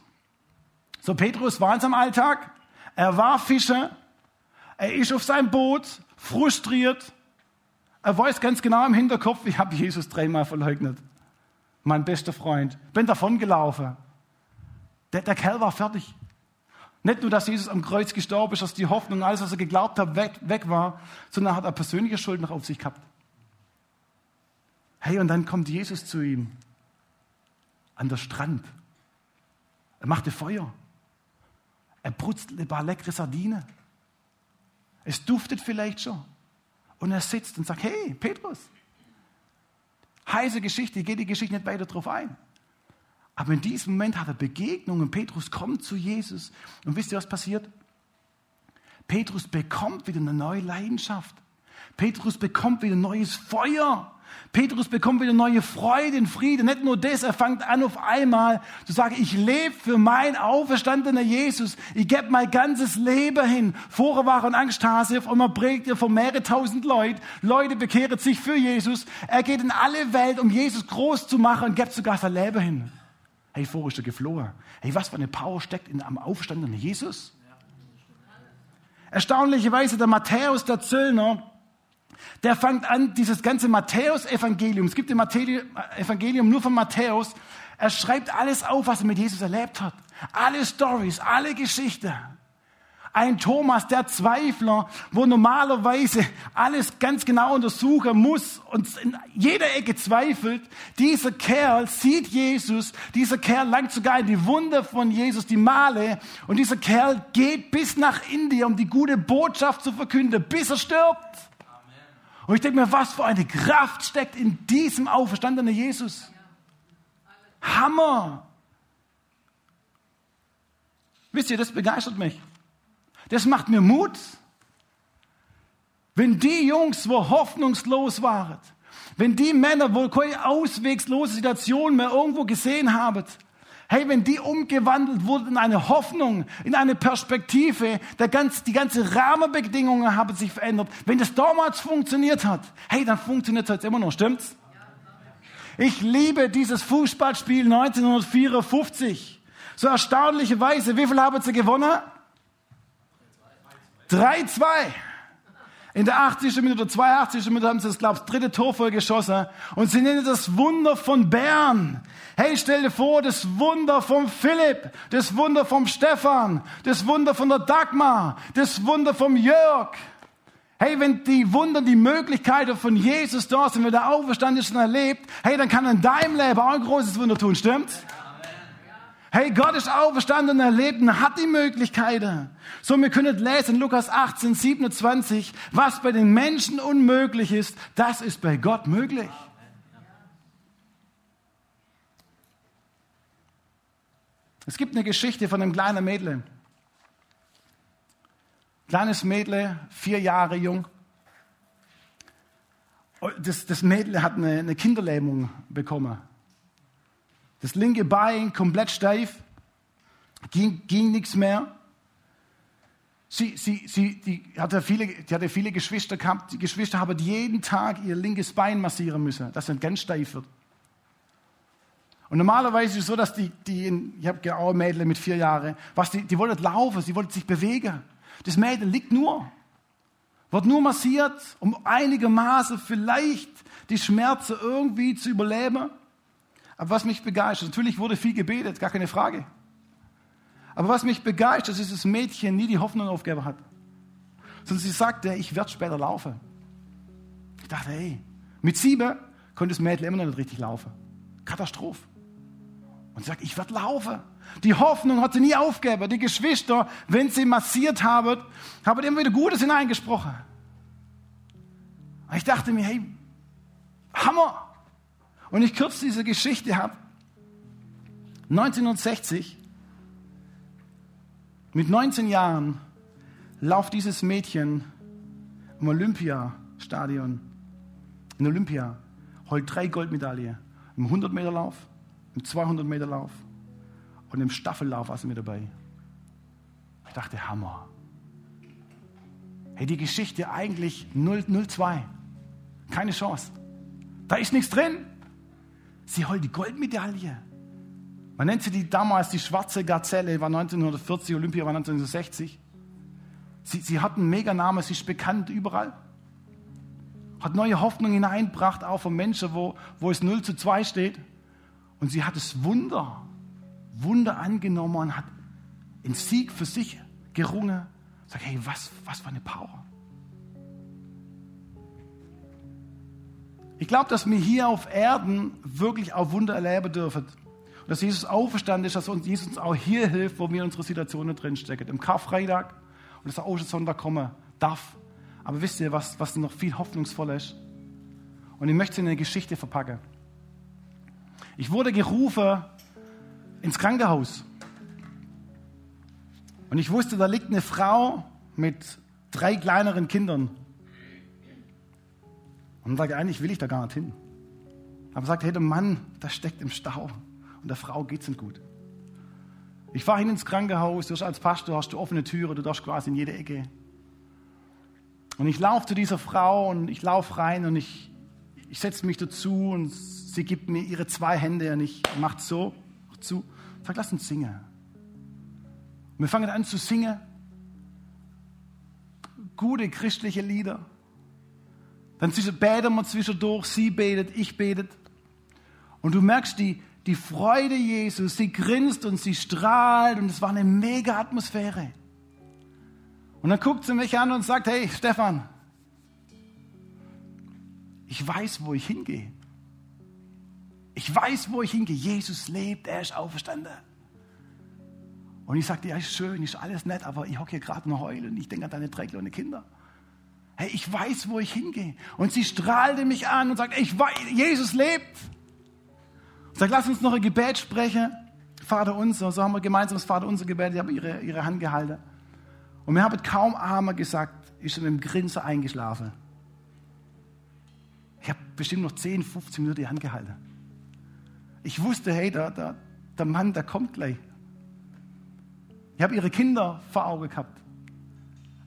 So, Petrus war in seinem Alltag. Er war Fischer. Er ist auf seinem Boot, frustriert. Er weiß ganz genau im Hinterkopf, ich habe Jesus dreimal verleugnet. Mein bester Freund. Bin davon gelaufen. Der, der Kerl war fertig. Nicht nur, dass Jesus am Kreuz gestorben ist, dass die Hoffnung, alles, was er geglaubt hat, weg, weg war, sondern hat er persönliche Schuld noch auf sich gehabt. Hey, und dann kommt Jesus zu ihm an der Strand. Er machte Feuer. Er brutzt ein paar leckere Sardinen. Es duftet vielleicht schon. Und er sitzt und sagt, hey, Petrus, heiße Geschichte, ich gehe die Geschichte nicht weiter drauf ein. Aber in diesem Moment hat er Begegnung und Petrus kommt zu Jesus. Und wisst ihr, was passiert? Petrus bekommt wieder eine neue Leidenschaft. Petrus bekommt wieder neues Feuer. Petrus bekommt wieder neue Freude und Frieden. Nicht nur das, er fängt an auf einmal zu sagen, ich lebe für mein auferstandener Jesus. Ich gebe mein ganzes Leben hin. Vorher war er ein Angsthase, auf einmal prägt er vor mehrere tausend Leute. Leute bekehren sich für Jesus. Er geht in alle Welt, um Jesus groß zu machen und gibt sogar sein Leben hin. Hey, vorher ist er geflohen. Hey, was für eine Power steckt in einem auferstandenen Jesus? Erstaunlicherweise der Matthäus, der Zöllner, der fängt an, dieses ganze Matthäus-Evangelium, es gibt im Evangelium nur von Matthäus, er schreibt alles auf, was er mit Jesus erlebt hat. Alle Stories, alle Geschichten. Ein Thomas, der Zweifler, wo normalerweise alles ganz genau untersuchen muss und in jeder Ecke zweifelt. Dieser Kerl sieht Jesus, dieser Kerl langt sogar in die Wunde von Jesus, die Male. Und dieser Kerl geht bis nach Indien, um die gute Botschaft zu verkünden, bis er stirbt. Und ich denke mir, was für eine Kraft steckt in diesem auferstandenen Jesus. Hammer. Wisst ihr, das begeistert mich. Das macht mir Mut. Wenn die Jungs, wo hoffnungslos waren, wenn die Männer, wo keine auswegslose Situation mehr irgendwo gesehen haben, Hey, wenn die umgewandelt wurde in eine Hoffnung, in eine Perspektive, der ganz, die ganze Rahmenbedingungen haben sich verändert. Wenn das damals funktioniert hat, hey, dann funktioniert es jetzt immer noch, stimmt's? Ich liebe dieses Fußballspiel 1954. So erstaunlicherweise, wie viel haben sie gewonnen? 3-2. In der 80. Minute, 82. Minute haben sie das, glaube ich, dritte Tor voll geschossen. Und sie nennen das Wunder von Bern. Hey, stell dir vor, das Wunder vom Philipp, das Wunder vom Stefan, das Wunder von der Dagmar, das Wunder vom Jörg. Hey, wenn die Wunder, die Möglichkeiten von Jesus da sind, wenn der Auferstand ist und erlebt, hey, dann kann in deinem Leben auch ein großes Wunder tun, stimmt's? Hey, Gott ist auferstanden und erlebt und hat die Möglichkeiten. So, wir können lesen, Lukas 18, 27, was bei den Menschen unmöglich ist, das ist bei Gott möglich. Es gibt eine Geschichte von einem kleinen Mädchen. Kleines Mädle, vier Jahre jung. Das, das Mädle hat eine, eine Kinderlähmung bekommen. Das linke Bein komplett steif, ging, ging nichts mehr. Sie, sie, sie, die, hatte viele, die hatte viele Geschwister gehabt. Die Geschwister haben jeden Tag ihr linkes Bein massieren müssen, dass es ganz steif wird. Und normalerweise ist es so, dass die, die ich habe auch Mädchen mit vier Jahren, was die, die wollten laufen, sie wollten sich bewegen. Das Mädel liegt nur, wird nur massiert, um einigermaßen vielleicht die Schmerzen irgendwie zu überleben. Aber was mich begeistert, natürlich wurde viel gebetet, gar keine Frage. Aber was mich begeistert, ist, dass das Mädchen nie die Hoffnung aufgegeben hat. Sondern sie sagte, ich werde später laufen. Ich dachte, hey, mit sieben konnte das Mädchen immer noch nicht richtig laufen. Katastrophe. Und sie sagt, ich werde laufen. Die Hoffnung hat sie nie aufgegeben. Die Geschwister, wenn sie massiert haben, haben immer wieder Gutes hineingesprochen. Und ich dachte mir, hey, Hammer. Und ich kürze diese Geschichte ab. 1960, mit 19 Jahren, lauft dieses Mädchen im Olympiastadion, in Olympia, holt drei Goldmedaillen im 100 Meter Lauf, im 200 Meter Lauf und im Staffellauf war sie mit dabei. Ich dachte, Hammer. Hey, die Geschichte eigentlich 0-2. Keine Chance. Da ist nichts drin. Sie holt die Goldmedaille. Man nennt sie die damals die schwarze Gazelle, war 1940, Olympia war 1960. Sie, sie hat einen Meganamen, sie ist bekannt überall. Hat neue Hoffnung hineingebracht, auch von Menschen, wo, wo es 0 zu 2 steht. Und sie hat das Wunder, Wunder angenommen und hat einen Sieg für sich gerungen. Sag, hey, was, was für eine Power. Ich glaube, dass wir hier auf Erden wirklich auch Wunder erleben dürfen. Und dass Jesus auferstanden ist, dass uns Jesus auch hier hilft, wo wir in unserer Situation drinstecken. Im Karfreitag und dass der Ostersonntag kommen darf. Aber wisst ihr, was, was noch viel hoffnungsvoller ist? Und ich möchte es in eine Geschichte verpacken. Ich wurde gerufen ins Krankenhaus. Und ich wusste, da liegt eine Frau mit drei kleineren Kindern. Und sage, eigentlich will ich da gar nicht hin. Aber sagt, hey, der Mann, der steckt im Stau und der Frau geht es nicht gut. Ich fahre hin ins Krankenhaus, du hast als Pastor hast du offene Türe, du darfst quasi in jede Ecke. Und ich laufe zu dieser Frau und ich laufe rein und ich, ich setze mich dazu und sie gibt mir ihre zwei Hände und ich mache so zu. Sag, lass uns singen. Und wir fangen an zu singen. Gute christliche Lieder. Dann beten wir zwischendurch, sie betet, ich betet. Und du merkst die, die Freude Jesus, sie grinst und sie strahlt und es war eine mega Atmosphäre. Und dann guckt sie mich an und sagt, hey Stefan, ich weiß, wo ich hingehe. Ich weiß, wo ich hingehe. Jesus lebt, er ist auferstanden. Und ich sagte, ja, ist schön, ist alles nett, aber ich hocke hier gerade noch heulen und ich denke an deine drei kleinen Kinder. Hey, ich weiß, wo ich hingehe. Und sie strahlte mich an und sagt, ich weiß, Jesus lebt. Und sagt, lass uns noch ein Gebet sprechen. Vater unser, so haben wir gemeinsam das Vater unser Gebet, ich habe ihre, ihre Hand gehalten. Und wir haben kaum einmal gesagt, ist in einem Grinsen eingeschlafen. Ich habe bestimmt noch 10, 15 Minuten die Hand gehalten. Ich wusste, hey, da, da, der Mann, der kommt gleich. Ich habe ihre Kinder vor Augen gehabt.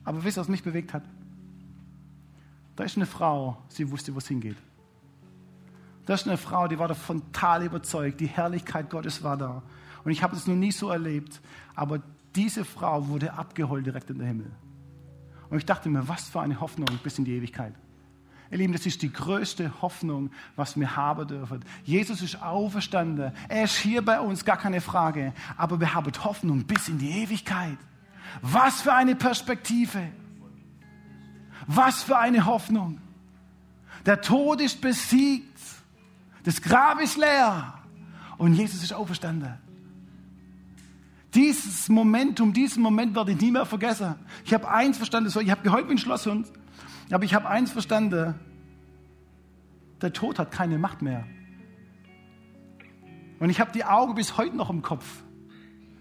Aber wisst ihr, was mich bewegt hat? Da ist eine Frau, sie wusste, wo es hingeht. Da ist eine Frau, die war davon total überzeugt. Die Herrlichkeit Gottes war da. Und ich habe es noch nie so erlebt. Aber diese Frau wurde abgeholt direkt in den Himmel. Und ich dachte mir, was für eine Hoffnung bis in die Ewigkeit. Ihr Lieben, das ist die größte Hoffnung, was wir haben dürfen. Jesus ist auferstanden. Er ist hier bei uns, gar keine Frage. Aber wir haben Hoffnung bis in die Ewigkeit. Was für eine Perspektive. Was für eine Hoffnung. Der Tod ist besiegt. Das Grab ist leer. Und Jesus ist auferstanden. Dieses Momentum, diesen Moment werde ich nie mehr vergessen. Ich habe eins verstanden, ich habe geheult wie ein Schlosshund, aber ich habe eins verstanden. Der Tod hat keine Macht mehr. Und ich habe die Augen bis heute noch im Kopf.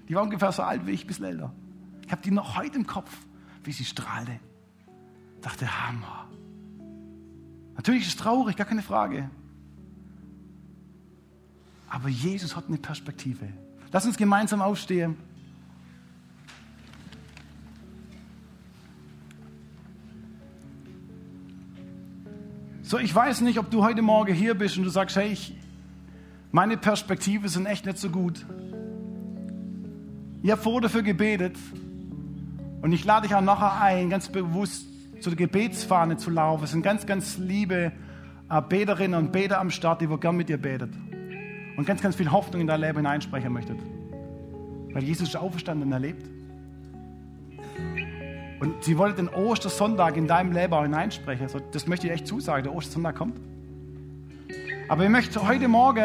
Die war ungefähr so alt wie ich, bis älter. Ich habe die noch heute im Kopf, wie sie strahlte. Dachte, Hammer. Natürlich ist es traurig, gar keine Frage. Aber Jesus hat eine Perspektive. Lass uns gemeinsam aufstehen. So, ich weiß nicht, ob du heute Morgen hier bist und du sagst, hey, ich, meine Perspektive sind echt nicht so gut. Ich habe vor dafür gebetet und ich lade dich auch nachher ein, ganz bewusst zu der Gebetsfahne zu laufen. Es sind ganz, ganz liebe äh, Beterinnen und Beter am Start, die gerne mit dir betet und ganz, ganz viel Hoffnung in dein Leben hineinsprechen möchtet. Weil Jesus ist auferstanden und erlebt. Und sie wollte den Ostersonntag in deinem Leben auch hineinsprechen. Also das möchte ich echt zusagen, der Ostersonntag kommt. Aber ich möchte heute Morgen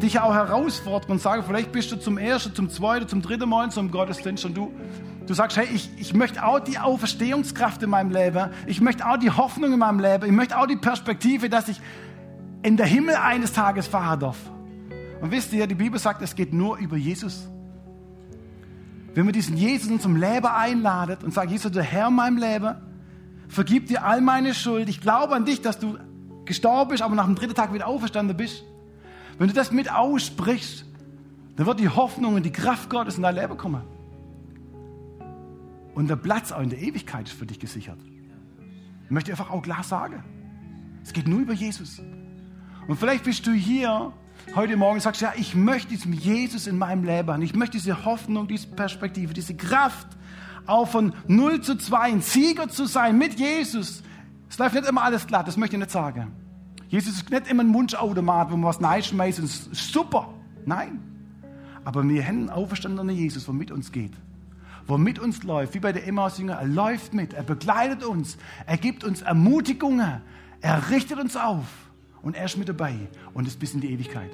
dich auch herausfordern und sagen, vielleicht bist du zum ersten, zum zweiten, zum dritten Mal zum Gottesdienst und du, du sagst, hey, ich, ich möchte auch die Auferstehungskraft in meinem Leben, ich möchte auch die Hoffnung in meinem Leben, ich möchte auch die Perspektive, dass ich in der Himmel eines Tages fahren darf. Und wisst ihr, die Bibel sagt, es geht nur über Jesus. Wenn wir diesen Jesus in unserem Leben einladet und sagen, Jesus, der Herr in meinem Leben, vergib dir all meine Schuld. Ich glaube an dich, dass du gestorben bist, aber nach dem dritten Tag wieder auferstanden bist. Wenn du das mit aussprichst, dann wird die Hoffnung und die Kraft Gottes in dein Leben kommen. Und der Platz auch in der Ewigkeit ist für dich gesichert. Ich möchte einfach auch klar sagen. Es geht nur über Jesus. Und vielleicht bist du hier heute Morgen und sagst, ja, ich möchte diesen Jesus in meinem Leben haben. Ich möchte diese Hoffnung, diese Perspektive, diese Kraft, auch von 0 zu 2 ein Sieger zu sein mit Jesus. Es läuft nicht immer alles glatt, das möchte ich nicht sagen. Jesus ist nicht immer ein Wunschautomat, wo man was reinschmeißt und es ist super. Nein. Aber wir haben einen auferstandenen Jesus, der mit uns geht. Der mit uns läuft, wie bei der Emmaus-Jünger. Er läuft mit, er begleitet uns, er gibt uns Ermutigungen, er richtet uns auf und er ist mit dabei und ist bis in die Ewigkeit.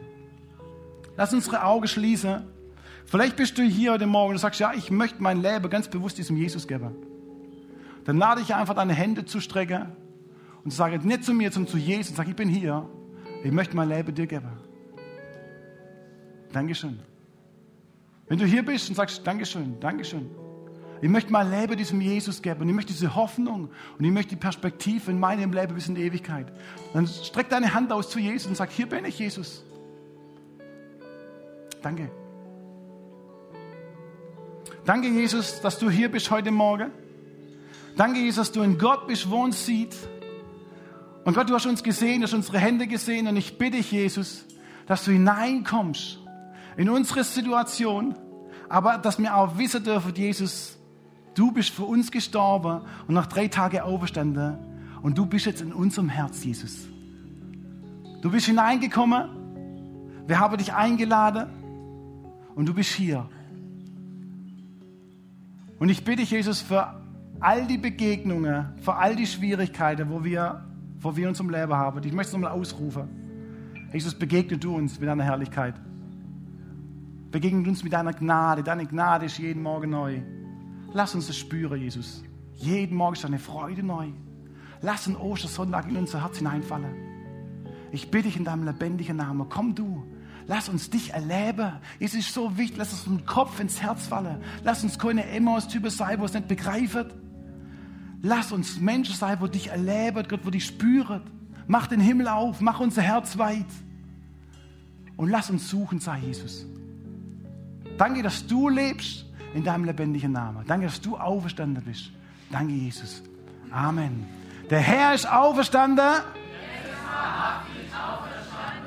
Lass unsere Augen schließen. Vielleicht bist du hier heute Morgen und sagst, ja, ich möchte mein Leben ganz bewusst diesem Jesus geben. Dann lade ich einfach deine Hände zu strecken und sage nicht zu mir, sondern zu Jesus und sage, ich bin hier. Ich möchte mein Leben dir geben. Dankeschön. Wenn du hier bist und sagst, Dankeschön, Dankeschön. Ich möchte mein Leben diesem Jesus geben und ich möchte diese Hoffnung und ich möchte die Perspektive in meinem Leben bis in die Ewigkeit. Dann streck deine Hand aus zu Jesus und sag, hier bin ich, Jesus. Danke. Danke, Jesus, dass du hier bist heute Morgen. Danke, Jesus, dass du in Gott bist, wo uns sieht. Und Gott, du hast uns gesehen, du hast unsere Hände gesehen und ich bitte dich, Jesus, dass du hineinkommst in unsere Situation, aber dass wir auch wissen dürfen, Jesus, Du bist für uns gestorben und nach drei Tagen auferstanden. Und du bist jetzt in unserem Herz, Jesus. Du bist hineingekommen. Wir haben dich eingeladen. Und du bist hier. Und ich bitte dich, Jesus, für all die Begegnungen, für all die Schwierigkeiten, wo wir, wo wir uns im Leben haben. Ich möchte es nochmal ausrufen. Jesus, begegne du uns mit deiner Herrlichkeit. Begegne uns mit deiner Gnade. Deine Gnade ist jeden Morgen neu. Lass uns das spüren, Jesus. Jeden Morgen ist eine Freude neu. Lass einen Ostersonntag in unser Herz hineinfallen. Ich bitte dich in deinem lebendigen Namen, komm du. Lass uns dich erleben. Es ist so wichtig, lass uns vom Kopf ins Herz fallen. Lass uns keine Emmaus-Typen sein, wo es nicht begreifen. Lass uns Menschen sein, wo dich erleben, Gott, wo dich spüren. Mach den Himmel auf, mach unser Herz weit. Und lass uns suchen, sei Jesus. Danke, dass du lebst in deinem lebendigen Namen. Danke, dass du auferstanden bist. Danke, Jesus. Amen. Der Herr ist auferstanden.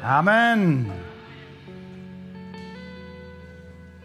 Amen.